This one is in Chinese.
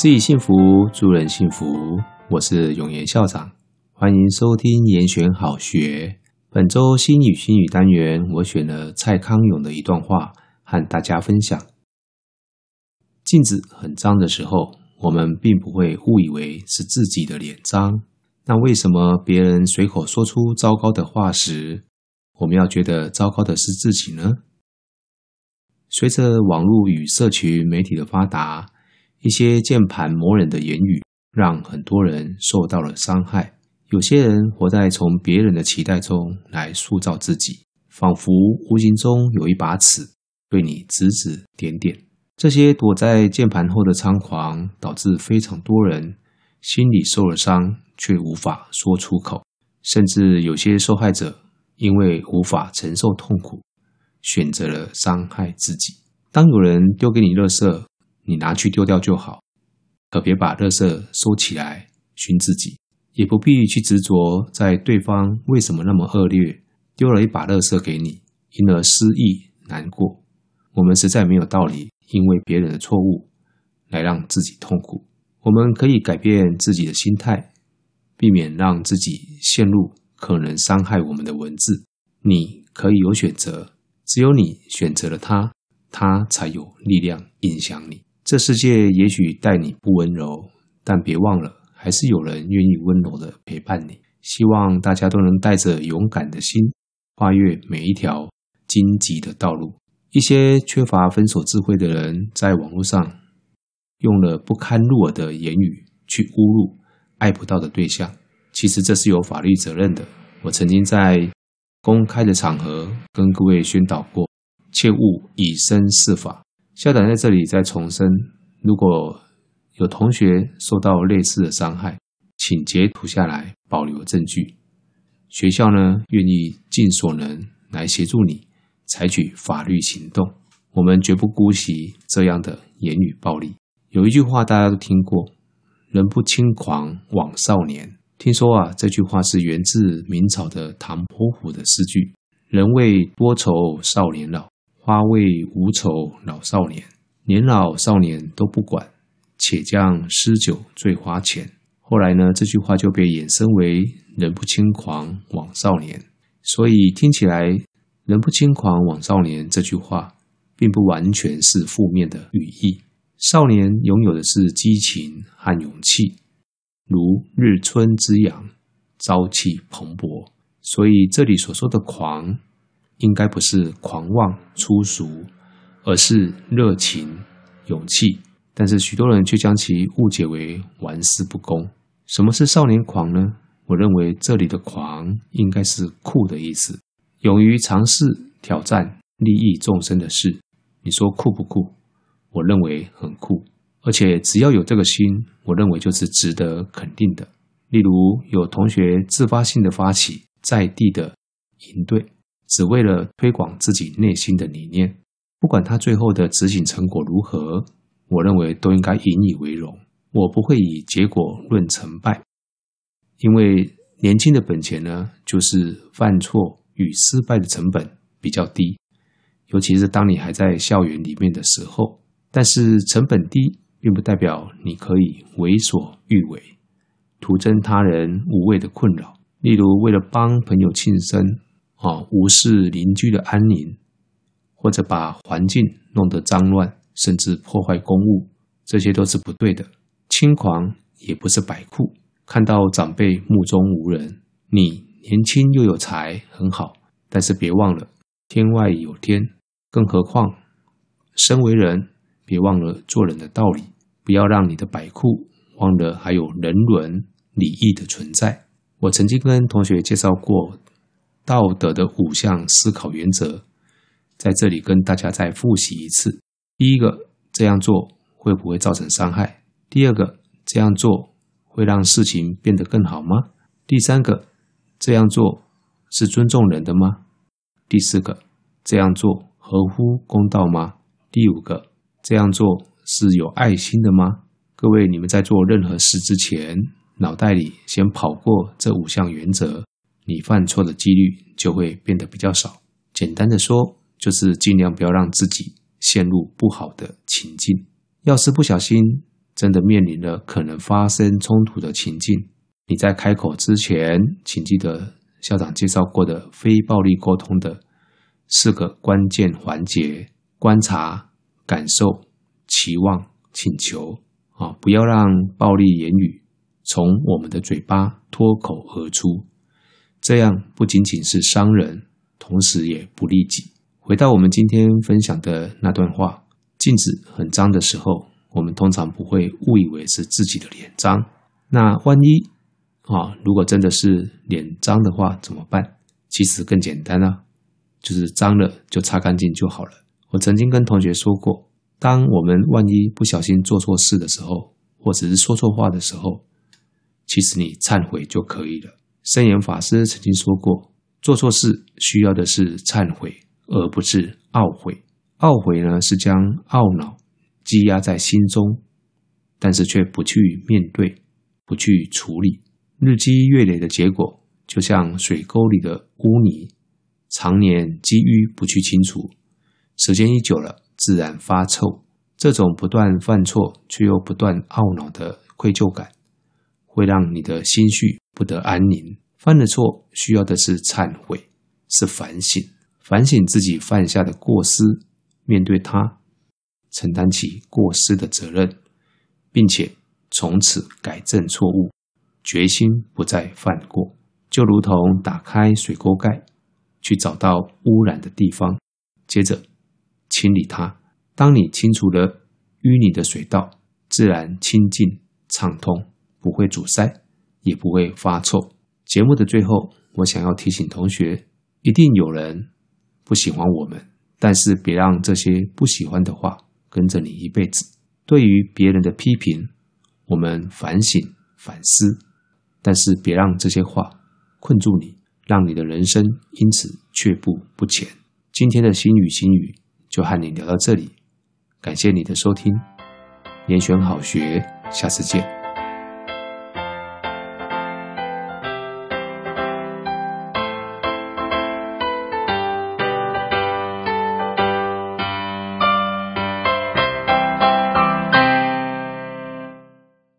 自己幸福，助人幸福。我是永言校长，欢迎收听严选好学。本周心语心语单元，我选了蔡康永的一段话和大家分享。镜子很脏的时候，我们并不会误以为是自己的脸脏。那为什么别人随口说出糟糕的话时，我们要觉得糟糕的是自己呢？随着网络与社群媒体的发达，一些键盘魔人的言语，让很多人受到了伤害。有些人活在从别人的期待中来塑造自己，仿佛无形中有一把尺对你指指点点。这些躲在键盘后的猖狂，导致非常多人心里受了伤，却无法说出口。甚至有些受害者因为无法承受痛苦，选择了伤害自己。当有人丢给你垃圾，你拿去丢掉就好，可别把垃圾收起来熏自己，也不必去执着在对方为什么那么恶劣，丢了一把垃圾给你，因而失意难过。我们实在没有道理，因为别人的错误来让自己痛苦。我们可以改变自己的心态，避免让自己陷入可能伤害我们的文字。你可以有选择，只有你选择了他，他才有力量影响你。这世界也许待你不温柔，但别忘了，还是有人愿意温柔的陪伴你。希望大家都能带着勇敢的心，跨越每一条荆棘的道路。一些缺乏分手智慧的人，在网络上用了不堪入耳的言语去侮辱爱不到的对象，其实这是有法律责任的。我曾经在公开的场合跟各位宣导过，切勿以身试法。校长在这里再重申：如果有同学受到类似的伤害，请截图下来保留证据。学校呢，愿意尽所能来协助你采取法律行动。我们绝不姑息这样的言语暴力。有一句话大家都听过：“人不轻狂枉少年。”听说啊，这句话是源自明朝的唐伯虎的诗句：“人为多愁少年老。”花为无愁老少年，年老少年都不管，且将诗酒醉花前。后来呢，这句话就被衍生为“人不轻狂枉少年”。所以听起来“人不轻狂枉少年”这句话，并不完全是负面的语义。少年拥有的是激情和勇气，如日春之阳，朝气蓬勃。所以这里所说的“狂”。应该不是狂妄粗俗，而是热情、勇气。但是许多人却将其误解为玩世不恭。什么是少年狂呢？我认为这里的“狂”应该是酷的意思，勇于尝试、挑战利益众生的事。你说酷不酷？我认为很酷，而且只要有这个心，我认为就是值得肯定的。例如，有同学自发性的发起在地的营队。只为了推广自己内心的理念，不管他最后的执行成果如何，我认为都应该引以为荣。我不会以结果论成败，因为年轻的本钱呢，就是犯错与失败的成本比较低，尤其是当你还在校园里面的时候。但是成本低，并不代表你可以为所欲为，徒增他人无谓的困扰。例如，为了帮朋友庆生。啊，无视邻居的安宁，或者把环境弄得脏乱，甚至破坏公物，这些都是不对的。轻狂也不是摆酷，看到长辈目中无人，你年轻又有才，很好。但是别忘了，天外有天。更何况，身为人，别忘了做人的道理，不要让你的摆酷忘了还有人伦礼义的存在。我曾经跟同学介绍过。道德的五项思考原则，在这里跟大家再复习一次。第一个，这样做会不会造成伤害？第二个，这样做会让事情变得更好吗？第三个，这样做是尊重人的吗？第四个，这样做合乎公道吗？第五个，这样做是有爱心的吗？各位，你们在做任何事之前，脑袋里先跑过这五项原则。你犯错的几率就会变得比较少。简单的说，就是尽量不要让自己陷入不好的情境。要是不小心真的面临了可能发生冲突的情境，你在开口之前，请记得校长介绍过的非暴力沟通的四个关键环节：观察、感受、期望、请求。啊，不要让暴力言语从我们的嘴巴脱口而出，这样不仅仅是伤人，同时也不利己。回到我们今天分享的那段话：镜子很脏的时候，我们通常不会误以为是自己的脸脏。那万一啊，如果真的是脸脏的话，怎么办？其实更简单啊，就是脏了就擦干净就好了。我曾经跟同学说过。当我们万一不小心做错事的时候，或者是说错话的时候，其实你忏悔就可以了。圣严法师曾经说过，做错事需要的是忏悔，而不是懊悔。懊悔呢，是将懊恼积压在心中，但是却不去面对，不去处理，日积月累的结果，就像水沟里的污泥，常年积淤不去清除，时间一久了。自然发臭，这种不断犯错却又不断懊恼的愧疚感，会让你的心绪不得安宁。犯了错，需要的是忏悔，是反省，反省自己犯下的过失，面对它，承担起过失的责任，并且从此改正错误，决心不再犯过。就如同打开水沟盖，去找到污染的地方，接着。清理它。当你清除了淤泥的水道，自然清净畅通，不会阻塞，也不会发臭。节目的最后，我想要提醒同学：一定有人不喜欢我们，但是别让这些不喜欢的话跟着你一辈子。对于别人的批评，我们反省反思，但是别让这些话困住你，让你的人生因此却步不前。今天的心语心语。就和你聊到这里，感谢你的收听，严选好学，下次见。